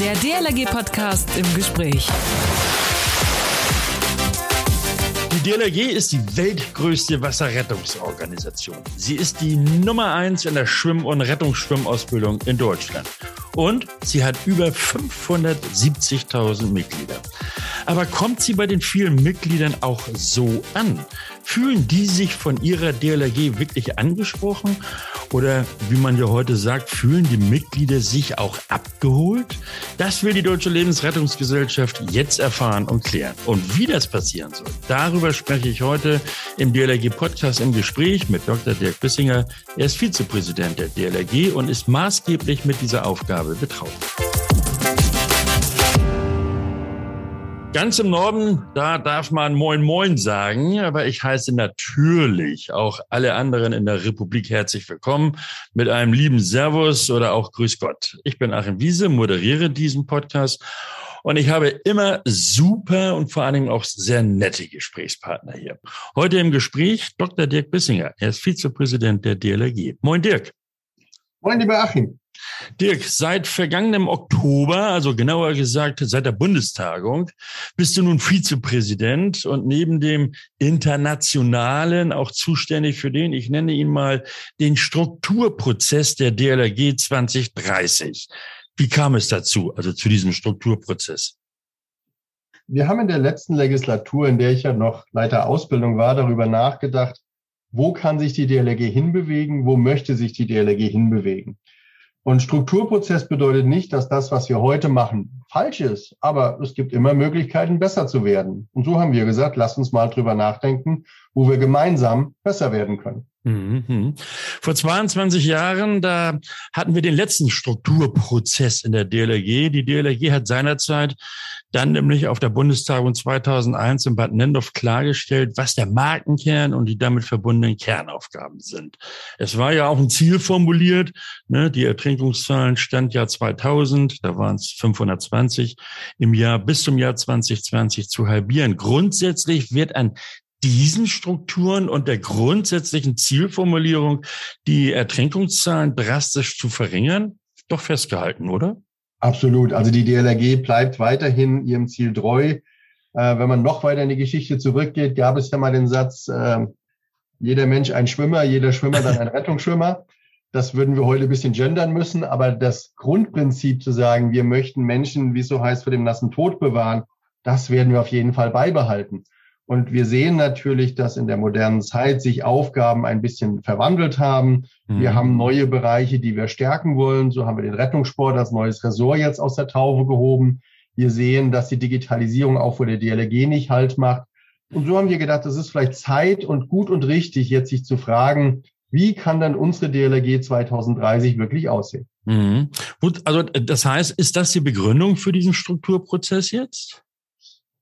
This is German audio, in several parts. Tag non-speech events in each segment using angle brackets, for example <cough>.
Der DLRG-Podcast im Gespräch. Die DLRG ist die weltgrößte Wasserrettungsorganisation. Sie ist die Nummer eins in der Schwimm- und Rettungsschwimmausbildung in Deutschland. Und sie hat über 570.000 Mitglieder. Aber kommt sie bei den vielen Mitgliedern auch so an? Fühlen die sich von ihrer DLRG wirklich angesprochen? Oder wie man ja heute sagt, fühlen die Mitglieder sich auch abgeholt? Das will die Deutsche Lebensrettungsgesellschaft jetzt erfahren und klären. Und wie das passieren soll, darüber spreche ich heute im DLRG Podcast im Gespräch mit Dr. Dirk Bissinger. Er ist Vizepräsident der DLRG und ist maßgeblich mit dieser Aufgabe betraut. Ganz im Norden, da darf man Moin Moin sagen, aber ich heiße natürlich auch alle anderen in der Republik herzlich willkommen mit einem lieben Servus oder auch Grüß Gott. Ich bin Achim Wiese, moderiere diesen Podcast und ich habe immer super und vor allen Dingen auch sehr nette Gesprächspartner hier. Heute im Gespräch Dr. Dirk Bissinger. Er ist Vizepräsident der DLRG. Moin Dirk. Moin lieber Achim. Dirk, seit vergangenem Oktober, also genauer gesagt seit der Bundestagung, bist du nun Vizepräsident und neben dem internationalen auch zuständig für den, ich nenne ihn mal, den Strukturprozess der DLRG 2030. Wie kam es dazu, also zu diesem Strukturprozess? Wir haben in der letzten Legislatur, in der ich ja noch Leiter Ausbildung war, darüber nachgedacht, wo kann sich die DLRG hinbewegen, wo möchte sich die DLRG hinbewegen. Und Strukturprozess bedeutet nicht, dass das, was wir heute machen, falsch ist. Aber es gibt immer Möglichkeiten, besser zu werden. Und so haben wir gesagt, lass uns mal drüber nachdenken, wo wir gemeinsam besser werden können. Mhm. Vor 22 Jahren, da hatten wir den letzten Strukturprozess in der DLRG. Die DLRG hat seinerzeit dann nämlich auf der Bundestagung 2001 in Bad Nendorf klargestellt, was der Markenkern und die damit verbundenen Kernaufgaben sind. Es war ja auch ein Ziel formuliert. Ne? Die Ertrinkungszahlen stand ja 2000, da waren es 520 im Jahr bis zum Jahr 2020 zu halbieren. Grundsätzlich wird an diesen Strukturen und der grundsätzlichen Zielformulierung, die Ertrinkungszahlen drastisch zu verringern, doch festgehalten, oder? Absolut. Also die DLRG bleibt weiterhin ihrem Ziel treu. Äh, wenn man noch weiter in die Geschichte zurückgeht, gab es ja mal den Satz, äh, jeder Mensch ein Schwimmer, jeder Schwimmer dann ein <laughs> Rettungsschwimmer. Das würden wir heute ein bisschen gendern müssen, aber das Grundprinzip zu sagen, wir möchten Menschen, wie es so heißt, vor dem nassen Tod bewahren, das werden wir auf jeden Fall beibehalten. Und wir sehen natürlich, dass in der modernen Zeit sich Aufgaben ein bisschen verwandelt haben. Mhm. Wir haben neue Bereiche, die wir stärken wollen. So haben wir den Rettungssport als neues Ressort jetzt aus der Taufe gehoben. Wir sehen, dass die Digitalisierung auch vor der DLRG nicht Halt macht. Und so haben wir gedacht, es ist vielleicht Zeit und gut und richtig, jetzt sich zu fragen, wie kann dann unsere DLRG 2030 wirklich aussehen? Mhm. Gut, also das heißt, ist das die Begründung für diesen Strukturprozess jetzt?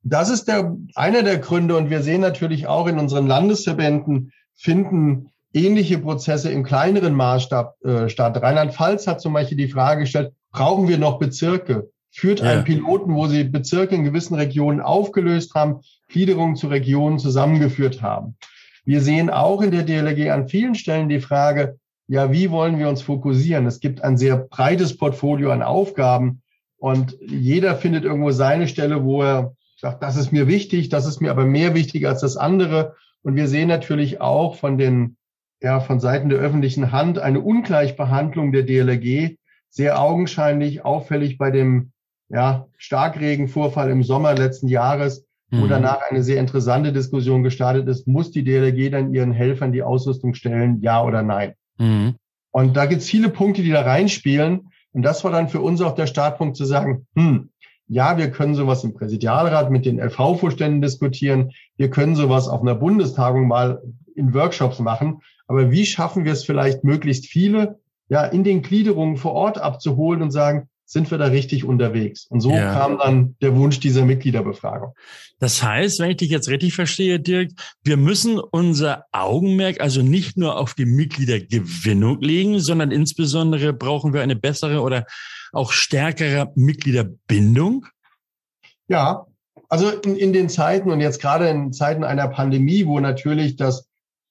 Das ist der, einer der Gründe. Und wir sehen natürlich auch in unseren Landesverbänden finden ähnliche Prozesse im kleineren Maßstab äh, statt. Rheinland-Pfalz hat zum Beispiel die Frage gestellt, brauchen wir noch Bezirke? Führt ja. ein Piloten, wo sie Bezirke in gewissen Regionen aufgelöst haben, Gliederungen zu Regionen zusammengeführt haben. Wir sehen auch in der DLRG an vielen Stellen die Frage, ja, wie wollen wir uns fokussieren? Es gibt ein sehr breites Portfolio an Aufgaben und jeder findet irgendwo seine Stelle, wo er sagt, das ist mir wichtig, das ist mir aber mehr wichtig als das andere. Und wir sehen natürlich auch von den, ja, von Seiten der öffentlichen Hand eine Ungleichbehandlung der DLRG, sehr augenscheinlich auffällig bei dem, ja, Starkregenvorfall im Sommer letzten Jahres, wo mhm. danach eine sehr interessante Diskussion gestartet ist, muss die DLRG dann ihren Helfern die Ausrüstung stellen, ja oder nein? Mhm. Und da gibt es viele Punkte, die da reinspielen. Und das war dann für uns auch der Startpunkt zu sagen, hm, ja, wir können sowas im Präsidialrat mit den LV-Vorständen diskutieren. Wir können sowas auf einer Bundestagung mal in Workshops machen. Aber wie schaffen wir es vielleicht möglichst viele ja in den Gliederungen vor Ort abzuholen und sagen, sind wir da richtig unterwegs? Und so ja. kam dann der Wunsch dieser Mitgliederbefragung. Das heißt, wenn ich dich jetzt richtig verstehe, Dirk, wir müssen unser Augenmerk also nicht nur auf die Mitgliedergewinnung legen, sondern insbesondere brauchen wir eine bessere oder auch stärkere Mitgliederbindung? Ja, also in, in den Zeiten und jetzt gerade in Zeiten einer Pandemie, wo natürlich das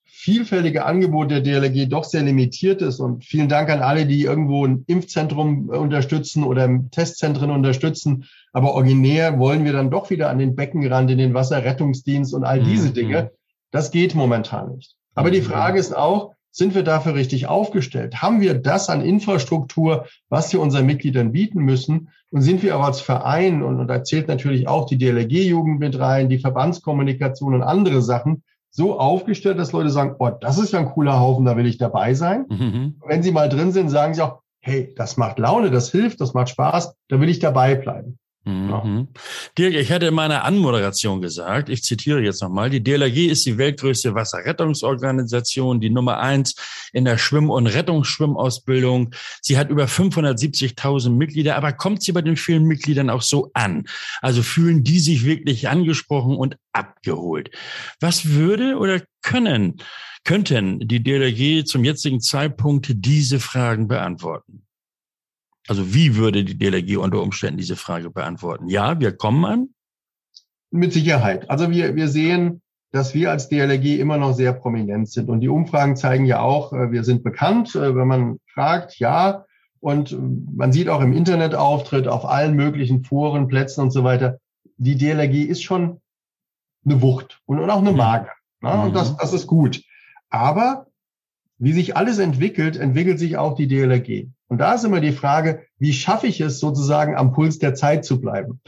vielfältige Angebot der DLRG doch sehr limitiert ist. Und vielen Dank an alle, die irgendwo ein Impfzentrum unterstützen oder Testzentren unterstützen. Aber originär wollen wir dann doch wieder an den Beckenrand, in den Wasserrettungsdienst und all diese mhm. Dinge. Das geht momentan nicht. Aber die mhm. Frage ist auch, sind wir dafür richtig aufgestellt? Haben wir das an Infrastruktur, was wir unseren Mitgliedern bieten müssen? Und sind wir auch als Verein, und, und da zählt natürlich auch die DLRG-Jugend mit rein, die Verbandskommunikation und andere Sachen, so aufgestellt, dass Leute sagen, oh, das ist ja ein cooler Haufen, da will ich dabei sein. Mhm. Wenn sie mal drin sind, sagen sie auch, hey, das macht Laune, das hilft, das macht Spaß, da will ich dabei bleiben. Mhm. Dirk, ich hatte in meiner Anmoderation gesagt, ich zitiere jetzt nochmal, die DLRG ist die weltgrößte Wasserrettungsorganisation, die Nummer eins in der Schwimm- und Rettungsschwimmausbildung. Sie hat über 570.000 Mitglieder, aber kommt sie bei den vielen Mitgliedern auch so an? Also fühlen die sich wirklich angesprochen und abgeholt? Was würde oder können, könnten die DLRG zum jetzigen Zeitpunkt diese Fragen beantworten? Also wie würde die DLRG unter Umständen diese Frage beantworten? Ja, wir kommen an? Mit Sicherheit. Also wir, wir sehen, dass wir als DLRG immer noch sehr prominent sind. Und die Umfragen zeigen ja auch, äh, wir sind bekannt. Äh, wenn man fragt, ja. Und äh, man sieht auch im Internetauftritt, auf allen möglichen Foren, Plätzen und so weiter, die DLRG ist schon eine Wucht und auch eine Marke. Ne? Und das, mhm. das ist gut. Aber wie sich alles entwickelt, entwickelt sich auch die DLRG. Und da ist immer die Frage, wie schaffe ich es sozusagen am Puls der Zeit zu bleiben?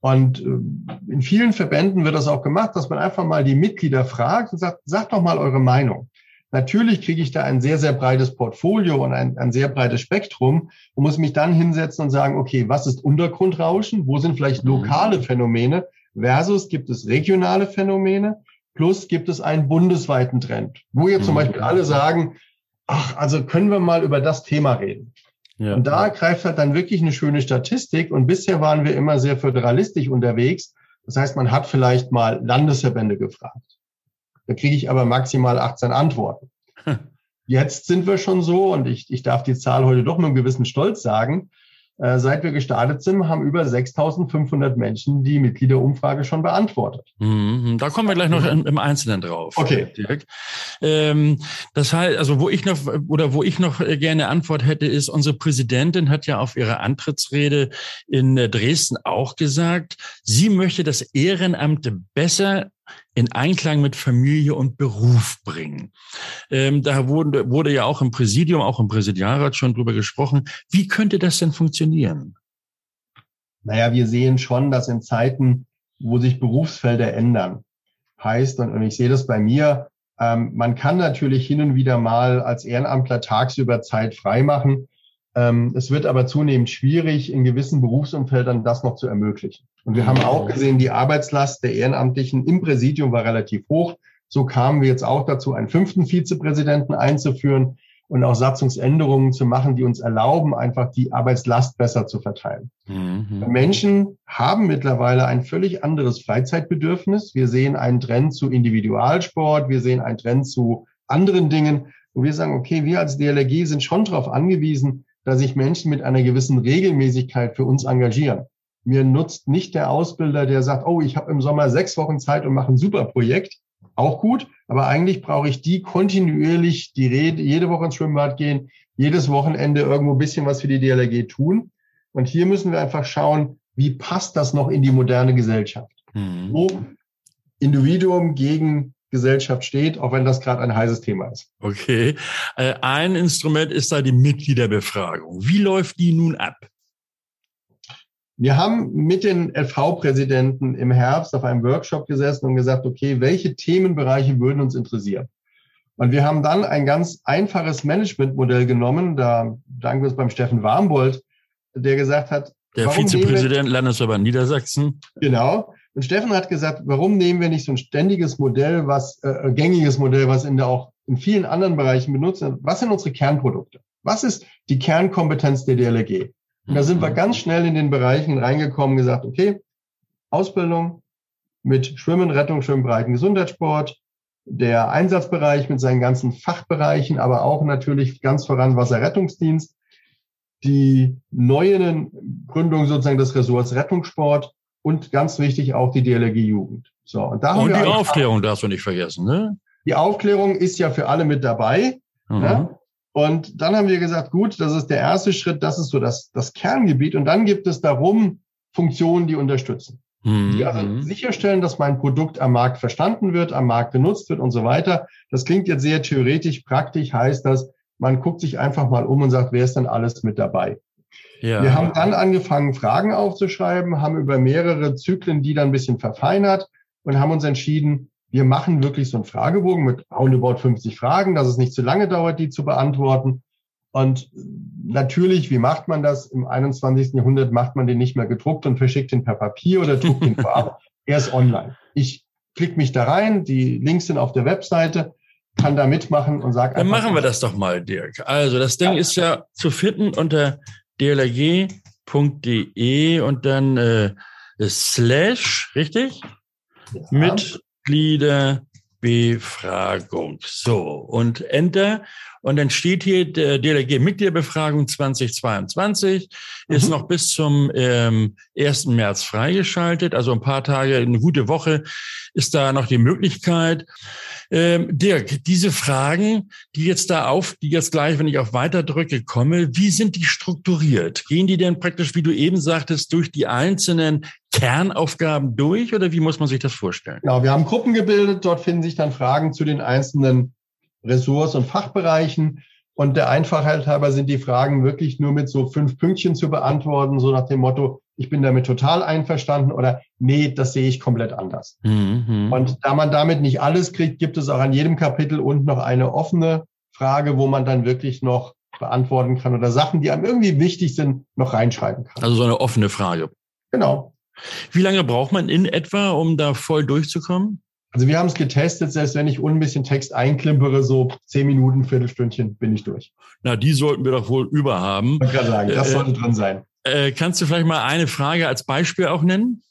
Und äh, in vielen Verbänden wird das auch gemacht, dass man einfach mal die Mitglieder fragt und sagt, sagt doch mal eure Meinung. Natürlich kriege ich da ein sehr, sehr breites Portfolio und ein, ein sehr breites Spektrum und muss mich dann hinsetzen und sagen, okay, was ist Untergrundrauschen? Wo sind vielleicht mhm. lokale Phänomene? Versus gibt es regionale Phänomene? Plus gibt es einen bundesweiten Trend, wo jetzt zum mhm. Beispiel alle sagen, ach, also können wir mal über das Thema reden. Ja. Und da greift halt dann wirklich eine schöne Statistik. Und bisher waren wir immer sehr föderalistisch unterwegs. Das heißt, man hat vielleicht mal Landesverbände gefragt. Da kriege ich aber maximal 18 Antworten. <laughs> Jetzt sind wir schon so, und ich, ich darf die Zahl heute doch mit einem gewissen Stolz sagen, äh, seit wir gestartet sind, haben über 6.500 Menschen die Mitgliederumfrage schon beantwortet. Mhm, da kommen wir gleich noch im, im Einzelnen drauf. Okay. Dirk. Ähm, das heißt, also wo ich noch oder wo ich noch gerne Antwort hätte, ist unsere Präsidentin hat ja auf ihrer Antrittsrede in Dresden auch gesagt, sie möchte das Ehrenamt besser in Einklang mit Familie und Beruf bringen. Ähm, da wurde, wurde ja auch im Präsidium, auch im Präsidialrat schon drüber gesprochen. Wie könnte das denn funktionieren? Naja, wir sehen schon, dass in Zeiten, wo sich Berufsfelder ändern, heißt, und, und ich sehe das bei mir, ähm, man kann natürlich hin und wieder mal als Ehrenamtler tagsüber Zeit freimachen. Ähm, es wird aber zunehmend schwierig, in gewissen Berufsumfeldern das noch zu ermöglichen. Und wir haben auch gesehen, die Arbeitslast der Ehrenamtlichen im Präsidium war relativ hoch. So kamen wir jetzt auch dazu, einen fünften Vizepräsidenten einzuführen und auch Satzungsänderungen zu machen, die uns erlauben, einfach die Arbeitslast besser zu verteilen. Mhm. Menschen haben mittlerweile ein völlig anderes Freizeitbedürfnis. Wir sehen einen Trend zu Individualsport, wir sehen einen Trend zu anderen Dingen. Und wir sagen, okay, wir als DLRG sind schon darauf angewiesen, dass sich Menschen mit einer gewissen Regelmäßigkeit für uns engagieren. Mir nutzt nicht der Ausbilder, der sagt, oh, ich habe im Sommer sechs Wochen Zeit und mache ein super Projekt. Auch gut, aber eigentlich brauche ich die kontinuierlich, die Rede, jede Woche ins Schwimmbad gehen, jedes Wochenende irgendwo ein bisschen was für die DLRG tun. Und hier müssen wir einfach schauen, wie passt das noch in die moderne Gesellschaft? Mhm. Wo Individuum gegen Gesellschaft steht, auch wenn das gerade ein heißes Thema ist. Okay. Äh, ein Instrument ist da die Mitgliederbefragung. Wie läuft die nun ab? Wir haben mit den LV-Präsidenten im Herbst auf einem Workshop gesessen und gesagt, okay, welche Themenbereiche würden uns interessieren? Und wir haben dann ein ganz einfaches Managementmodell genommen. Da danken wir es beim Steffen Warmbold, der gesagt hat, der Vizepräsident Landesverband Niedersachsen. Genau. Und Steffen hat gesagt, warum nehmen wir nicht so ein ständiges Modell, was äh, gängiges Modell, was in der auch in vielen anderen Bereichen benutzt wird? Was sind unsere Kernprodukte? Was ist die Kernkompetenz der DLRG? Und da sind wir mhm. ganz schnell in den Bereichen reingekommen, gesagt, okay, Ausbildung mit Schwimmen, Rettung, Schwimmbreiten, Gesundheitssport, der Einsatzbereich mit seinen ganzen Fachbereichen, aber auch natürlich ganz voran Wasserrettungsdienst, die neuen Gründung sozusagen des Ressorts Rettungssport und ganz wichtig auch die DLRG Jugend. So, und da und haben wir die Aufklärung darfst du nicht vergessen, ne? Die Aufklärung ist ja für alle mit dabei. Mhm. Ne? Und dann haben wir gesagt, gut, das ist der erste Schritt, das ist so das, das Kerngebiet. Und dann gibt es darum Funktionen, die unterstützen. Mhm. Die also sicherstellen, dass mein Produkt am Markt verstanden wird, am Markt genutzt wird und so weiter. Das klingt jetzt sehr theoretisch. Praktisch heißt das, man guckt sich einfach mal um und sagt, wer ist denn alles mit dabei? Ja. Wir haben dann angefangen, Fragen aufzuschreiben, haben über mehrere Zyklen die dann ein bisschen verfeinert und haben uns entschieden, wir machen wirklich so einen Fragebogen mit roundabout 50 Fragen, dass es nicht zu lange dauert, die zu beantworten. Und natürlich, wie macht man das? Im 21. Jahrhundert macht man den nicht mehr gedruckt und verschickt ihn per Papier oder druckt ihn <laughs> vorab. Er ist online. Ich klicke mich da rein, die Links sind auf der Webseite, kann da mitmachen und sage Dann machen wir das doch mal, Dirk. Also das Ding ja. ist ja zu finden unter dlg.de und dann äh, slash, richtig? Ja. Mit Mitgliederbefragung. So, und Enter. Und dann steht hier der DLRG Mitgliederbefragung 2022 mhm. ist noch bis zum ähm, 1. März freigeschaltet. Also ein paar Tage, eine gute Woche ist da noch die Möglichkeit. Ähm, Dirk, diese Fragen, die jetzt da auf, die jetzt gleich, wenn ich auf Weiter drücke, komme, wie sind die strukturiert? Gehen die denn praktisch, wie du eben sagtest, durch die einzelnen Kernaufgaben durch oder wie muss man sich das vorstellen? Genau, wir haben Gruppen gebildet, dort finden sich dann Fragen zu den einzelnen Ressorts und Fachbereichen. Und der Einfachheit halber sind die Fragen wirklich nur mit so fünf Pünktchen zu beantworten, so nach dem Motto, ich bin damit total einverstanden oder nee, das sehe ich komplett anders. Mhm. Und da man damit nicht alles kriegt, gibt es auch an jedem Kapitel unten noch eine offene Frage, wo man dann wirklich noch beantworten kann oder Sachen, die einem irgendwie wichtig sind, noch reinschreiben kann. Also so eine offene Frage. Genau. Wie lange braucht man in etwa, um da voll durchzukommen? Also wir haben es getestet, selbst wenn ich un bisschen Text einklimpere, so zehn Minuten, Viertelstündchen bin ich durch. Na, die sollten wir doch wohl überhaben. Ich kann sagen, das äh, sollte drin sein. Äh, kannst du vielleicht mal eine Frage als Beispiel auch nennen?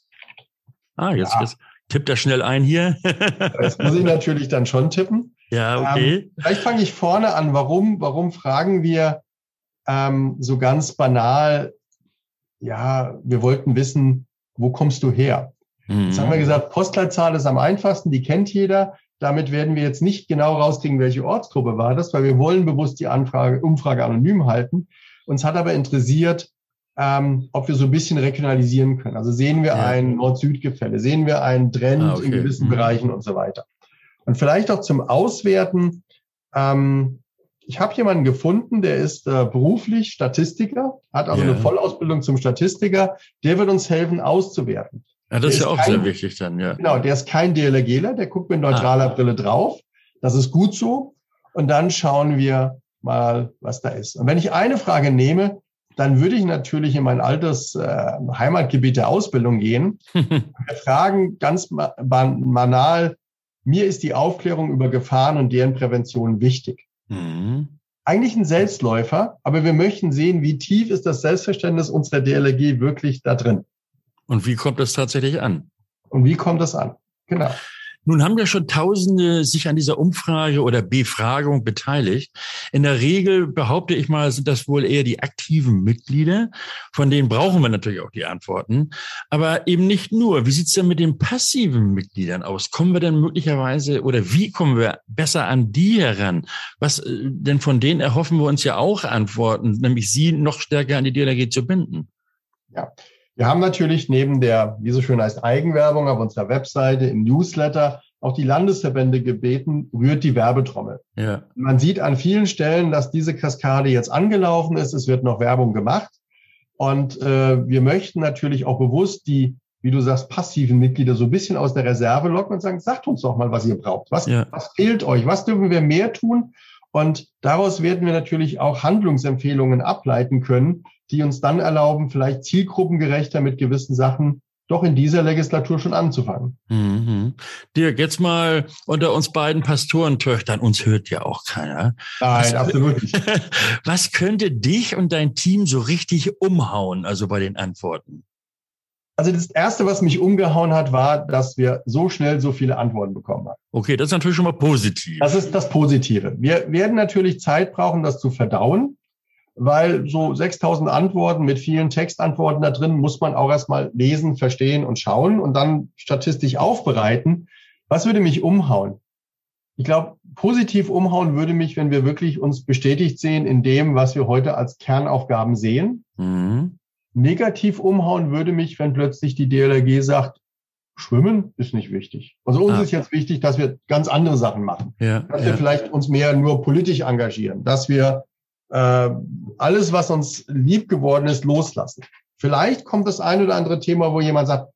Ah, jetzt, ja. jetzt tippt er schnell ein hier. <laughs> das muss ich natürlich dann schon tippen. Ja, okay. Ähm, vielleicht fange ich vorne an. Warum, warum fragen wir ähm, so ganz banal, ja, wir wollten wissen, wo kommst du her? Mhm. Jetzt haben wir gesagt, Postleitzahl ist am einfachsten, die kennt jeder. Damit werden wir jetzt nicht genau rauskriegen, welche Ortsgruppe war das, weil wir wollen bewusst die Anfrage, Umfrage anonym halten. Uns hat aber interessiert, ähm, ob wir so ein bisschen regionalisieren können. Also sehen wir ja. ein Nord-Süd-Gefälle, sehen wir einen Trend ah, okay. in gewissen mhm. Bereichen und so weiter. Und vielleicht auch zum Auswerten. Ähm, ich habe jemanden gefunden, der ist äh, beruflich Statistiker, hat also ja. eine Vollausbildung zum Statistiker. Der wird uns helfen, auszuwerten. Ja, das ist ja auch kein, sehr wichtig dann, ja. Genau, der ist kein DLRGler, der guckt mit neutraler ah. Brille drauf. Das ist gut so. Und dann schauen wir mal, was da ist. Und wenn ich eine Frage nehme, dann würde ich natürlich in mein altes äh, Heimatgebiet der Ausbildung gehen. <laughs> wir fragen ganz banal, mir ist die Aufklärung über Gefahren und deren Prävention wichtig. Mhm. Eigentlich ein Selbstläufer, aber wir möchten sehen, wie tief ist das Selbstverständnis unserer DLRG wirklich da drin. Und wie kommt das tatsächlich an? Und wie kommt das an? Genau. Nun haben ja schon Tausende sich an dieser Umfrage oder Befragung beteiligt. In der Regel behaupte ich mal, sind das wohl eher die aktiven Mitglieder. Von denen brauchen wir natürlich auch die Antworten. Aber eben nicht nur. Wie sieht's denn mit den passiven Mitgliedern aus? Kommen wir denn möglicherweise oder wie kommen wir besser an die heran? Was äh, denn von denen erhoffen wir uns ja auch Antworten, nämlich sie noch stärker an die DLRG zu binden? Ja, wir haben natürlich neben der, wie so schön heißt, Eigenwerbung auf unserer Webseite, im Newsletter auch die Landesverbände gebeten, rührt die Werbetrommel. Ja. Man sieht an vielen Stellen, dass diese Kaskade jetzt angelaufen ist. Es wird noch Werbung gemacht. Und äh, wir möchten natürlich auch bewusst die, wie du sagst, passiven Mitglieder so ein bisschen aus der Reserve locken und sagen, sagt uns doch mal, was ihr braucht. Was, ja. was fehlt euch? Was dürfen wir mehr tun? Und daraus werden wir natürlich auch Handlungsempfehlungen ableiten können, die uns dann erlauben, vielleicht zielgruppengerechter mit gewissen Sachen doch in dieser Legislatur schon anzufangen. Mhm. Dirk, jetzt mal unter uns beiden Pastorentöchtern, uns hört ja auch keiner. Nein, was, absolut nicht. <laughs> Was könnte dich und dein Team so richtig umhauen, also bei den Antworten? Also das Erste, was mich umgehauen hat, war, dass wir so schnell so viele Antworten bekommen haben. Okay, das ist natürlich schon mal positiv. Das ist das Positive. Wir werden natürlich Zeit brauchen, das zu verdauen weil so 6000 Antworten mit vielen Textantworten da drin muss man auch erstmal lesen, verstehen und schauen und dann statistisch aufbereiten. Was würde mich umhauen? ich glaube, positiv umhauen würde mich, wenn wir wirklich uns bestätigt sehen in dem, was wir heute als Kernaufgaben sehen. Mhm. Negativ umhauen würde mich, wenn plötzlich die DLRG sagt, Schwimmen ist nicht wichtig. Also uns ah. ist jetzt wichtig, dass wir ganz andere Sachen machen. Ja, dass ja. wir vielleicht uns mehr nur politisch engagieren, dass wir äh, alles, was uns lieb geworden ist, loslassen. Vielleicht kommt das ein oder andere Thema, wo jemand sagt,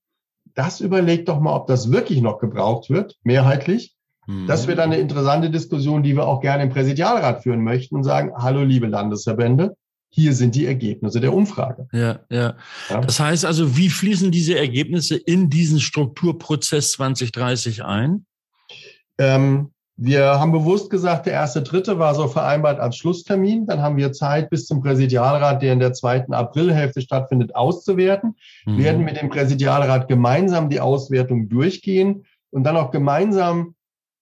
das überlegt doch mal, ob das wirklich noch gebraucht wird, mehrheitlich. Mhm. Das wäre dann eine interessante Diskussion, die wir auch gerne im Präsidialrat führen möchten und sagen, hallo liebe Landesverbände, hier sind die Ergebnisse der Umfrage. Ja, ja, ja. Das heißt also, wie fließen diese Ergebnisse in diesen Strukturprozess 2030 ein? Ähm, wir haben bewusst gesagt, der erste Dritte war so vereinbart als Schlusstermin. Dann haben wir Zeit bis zum Präsidialrat, der in der zweiten Aprilhälfte stattfindet, auszuwerten. Mhm. Wir werden mit dem Präsidialrat gemeinsam die Auswertung durchgehen und dann auch gemeinsam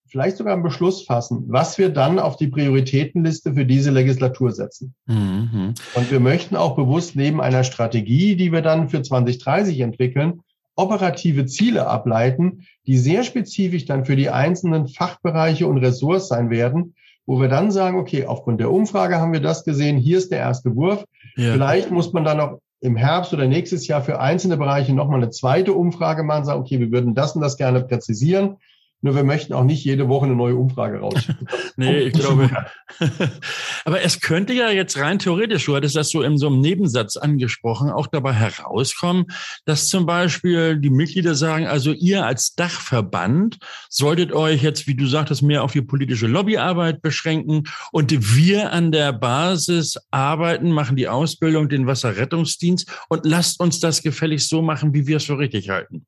vielleicht sogar einen Beschluss fassen, was wir dann auf die Prioritätenliste für diese Legislatur setzen. Mhm. Und wir möchten auch bewusst neben einer Strategie, die wir dann für 2030 entwickeln, operative Ziele ableiten, die sehr spezifisch dann für die einzelnen Fachbereiche und Ressorts sein werden, wo wir dann sagen, okay, aufgrund der Umfrage haben wir das gesehen, hier ist der erste Wurf. Ja. Vielleicht muss man dann noch im Herbst oder nächstes Jahr für einzelne Bereiche nochmal eine zweite Umfrage machen, sagen, okay, wir würden das und das gerne präzisieren. Nur wir möchten auch nicht jede Woche eine neue Umfrage rausschicken. <laughs> nee, ich glaube. <laughs> Aber es könnte ja jetzt rein theoretisch, du hattest das so in so einem Nebensatz angesprochen, auch dabei herauskommen, dass zum Beispiel die Mitglieder sagen, also ihr als Dachverband solltet euch jetzt, wie du sagtest, mehr auf die politische Lobbyarbeit beschränken und wir an der Basis arbeiten, machen die Ausbildung, den Wasserrettungsdienst und lasst uns das gefälligst so machen, wie wir es für richtig halten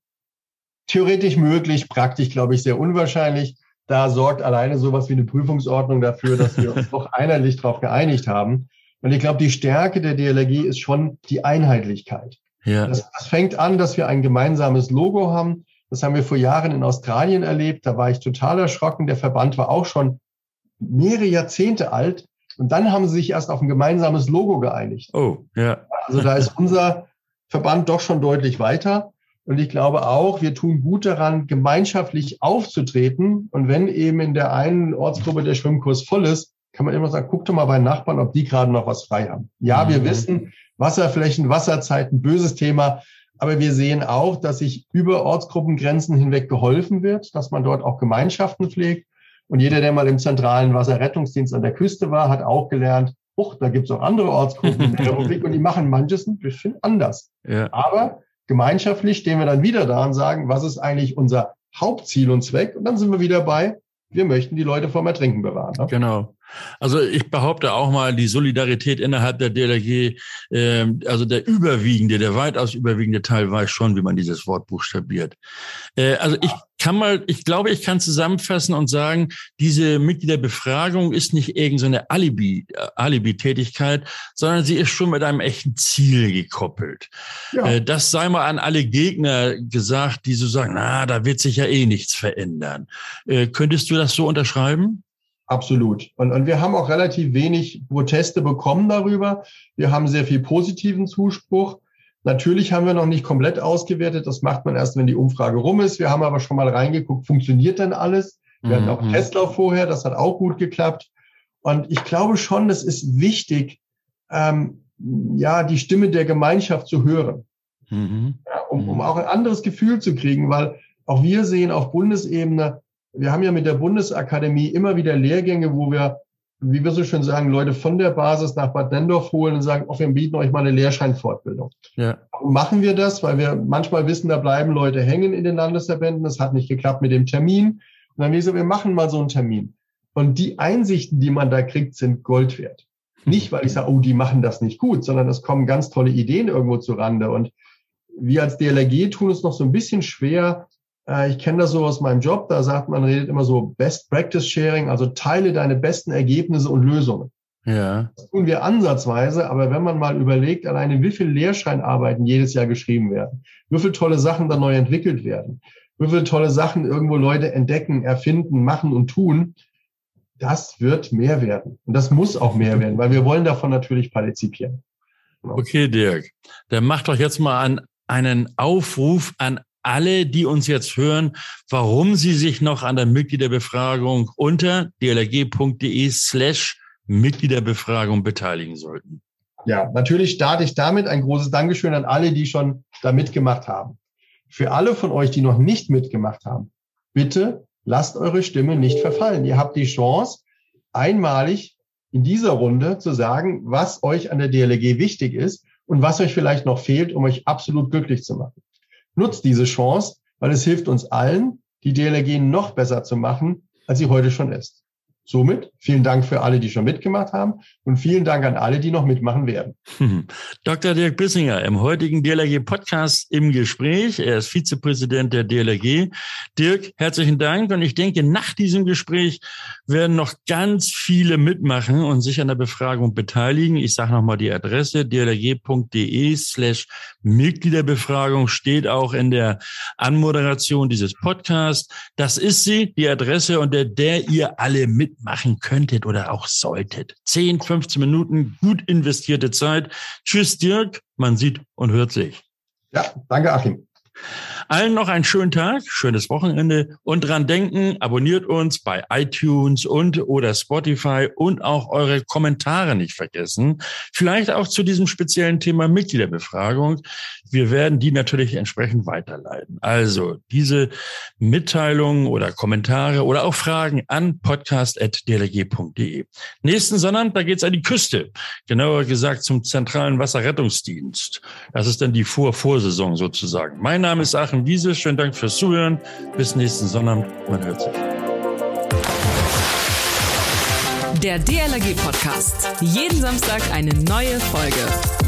theoretisch möglich, praktisch, glaube ich, sehr unwahrscheinlich. Da sorgt alleine sowas wie eine Prüfungsordnung dafür, dass wir uns <laughs> doch einheitlich darauf geeinigt haben. Und ich glaube, die Stärke der DLRG ist schon die Einheitlichkeit. Ja. Das, das fängt an, dass wir ein gemeinsames Logo haben. Das haben wir vor Jahren in Australien erlebt. Da war ich total erschrocken. Der Verband war auch schon mehrere Jahrzehnte alt. Und dann haben sie sich erst auf ein gemeinsames Logo geeinigt. Oh, ja. Also da ist <laughs> unser Verband doch schon deutlich weiter. Und ich glaube auch, wir tun gut daran, gemeinschaftlich aufzutreten. Und wenn eben in der einen Ortsgruppe der Schwimmkurs voll ist, kann man immer sagen, guck doch mal bei Nachbarn, ob die gerade noch was frei haben. Ja, mhm. wir wissen, Wasserflächen, Wasserzeiten, böses Thema. Aber wir sehen auch, dass sich über Ortsgruppengrenzen hinweg geholfen wird, dass man dort auch Gemeinschaften pflegt. Und jeder, der mal im zentralen Wasserrettungsdienst an der Küste war, hat auch gelernt, uch, da gibt es auch andere Ortsgruppen in der <laughs> Republik und die machen manches ein bisschen anders. Ja. Aber gemeinschaftlich stehen wir dann wieder da und sagen, was ist eigentlich unser Hauptziel und Zweck? Und dann sind wir wieder bei, wir möchten die Leute vom Ertrinken bewahren. Ne? Genau. Also ich behaupte auch mal, die Solidarität innerhalb der DLRG, äh, also der überwiegende, der weitaus überwiegende Teil weiß schon, wie man dieses Wort buchstabiert. Äh, also ich kann mal, ich glaube, ich kann zusammenfassen und sagen, diese Mitgliederbefragung ist nicht irgendeine Alibi, äh, Alibi-Tätigkeit, sondern sie ist schon mit einem echten Ziel gekoppelt. Ja. Äh, das sei mal an alle Gegner gesagt, die so sagen, na, da wird sich ja eh nichts verändern. Äh, könntest du das so unterschreiben? Absolut. Und, und wir haben auch relativ wenig Proteste bekommen darüber. Wir haben sehr viel positiven Zuspruch. Natürlich haben wir noch nicht komplett ausgewertet. Das macht man erst, wenn die Umfrage rum ist. Wir haben aber schon mal reingeguckt, funktioniert denn alles? Wir mhm. hatten auch mhm. Testlauf vorher, das hat auch gut geklappt. Und ich glaube schon, es ist wichtig, ähm, ja, die Stimme der Gemeinschaft zu hören. Mhm. Ja, um, um auch ein anderes Gefühl zu kriegen, weil auch wir sehen auf Bundesebene, wir haben ja mit der Bundesakademie immer wieder Lehrgänge, wo wir, wie wir so schön sagen, Leute von der Basis nach Bad Nendorf holen und sagen, oh, wir bieten euch mal eine Lehrscheinfortbildung. Ja. Warum machen wir das? Weil wir manchmal wissen, da bleiben Leute hängen in den Landesverbänden. Das hat nicht geklappt mit dem Termin. Und dann wir so, wir machen mal so einen Termin. Und die Einsichten, die man da kriegt, sind Gold wert. Nicht, weil ich sage, oh, die machen das nicht gut, sondern es kommen ganz tolle Ideen irgendwo zu Rande. Und wir als DLRG tun es noch so ein bisschen schwer, ich kenne das so aus meinem Job, da sagt man, redet immer so Best Practice Sharing, also teile deine besten Ergebnisse und Lösungen. Ja. Das tun wir ansatzweise, aber wenn man mal überlegt, alleine wie viele Lehrscheinarbeiten jedes Jahr geschrieben werden, wie viele tolle Sachen da neu entwickelt werden, wie viele tolle Sachen irgendwo Leute entdecken, erfinden, machen und tun, das wird mehr werden. Und das muss auch mehr werden, weil wir wollen davon natürlich partizipieren. Okay, Dirk. Dann mach doch jetzt mal einen, einen Aufruf an alle, die uns jetzt hören, warum sie sich noch an der Mitgliederbefragung unter dlg.de slash Mitgliederbefragung beteiligen sollten. Ja, natürlich starte ich damit ein großes Dankeschön an alle, die schon da mitgemacht haben. Für alle von euch, die noch nicht mitgemacht haben, bitte lasst eure Stimme nicht verfallen. Ihr habt die Chance, einmalig in dieser Runde zu sagen, was euch an der DLG wichtig ist und was euch vielleicht noch fehlt, um euch absolut glücklich zu machen. Nutzt diese Chance, weil es hilft uns allen, die DLG noch besser zu machen, als sie heute schon ist. Somit vielen Dank für alle, die schon mitgemacht haben und vielen Dank an alle, die noch mitmachen werden. Dr. Dirk Bissinger im heutigen DLRG-Podcast im Gespräch. Er ist Vizepräsident der DLRG. Dirk, herzlichen Dank. Und ich denke, nach diesem Gespräch werden noch ganz viele mitmachen und sich an der Befragung beteiligen. Ich sage nochmal die Adresse, dlrg.de slash Mitgliederbefragung steht auch in der Anmoderation dieses Podcasts. Das ist sie, die Adresse, unter der ihr alle mit mitmachen könntet oder auch solltet. 10, 15 Minuten gut investierte Zeit. Tschüss, Dirk. Man sieht und hört sich. Ja, danke, Achim. Allen noch einen schönen Tag, schönes Wochenende und dran denken, abonniert uns bei iTunes und oder Spotify und auch eure Kommentare nicht vergessen. Vielleicht auch zu diesem speziellen Thema Mitgliederbefragung. Wir werden die natürlich entsprechend weiterleiten. Also diese Mitteilungen oder Kommentare oder auch Fragen an podcast.dlg.de. Nächsten Sonnabend, da geht's an die Küste. Genauer gesagt zum zentralen Wasserrettungsdienst. Das ist dann die Vor-Vorsaison sozusagen. Mein Name ist Achim Wiese. Schönen Dank fürs Zuhören. Bis nächsten Sonnabend. Man hört sich. Der DLRG Podcast. Jeden Samstag eine neue Folge.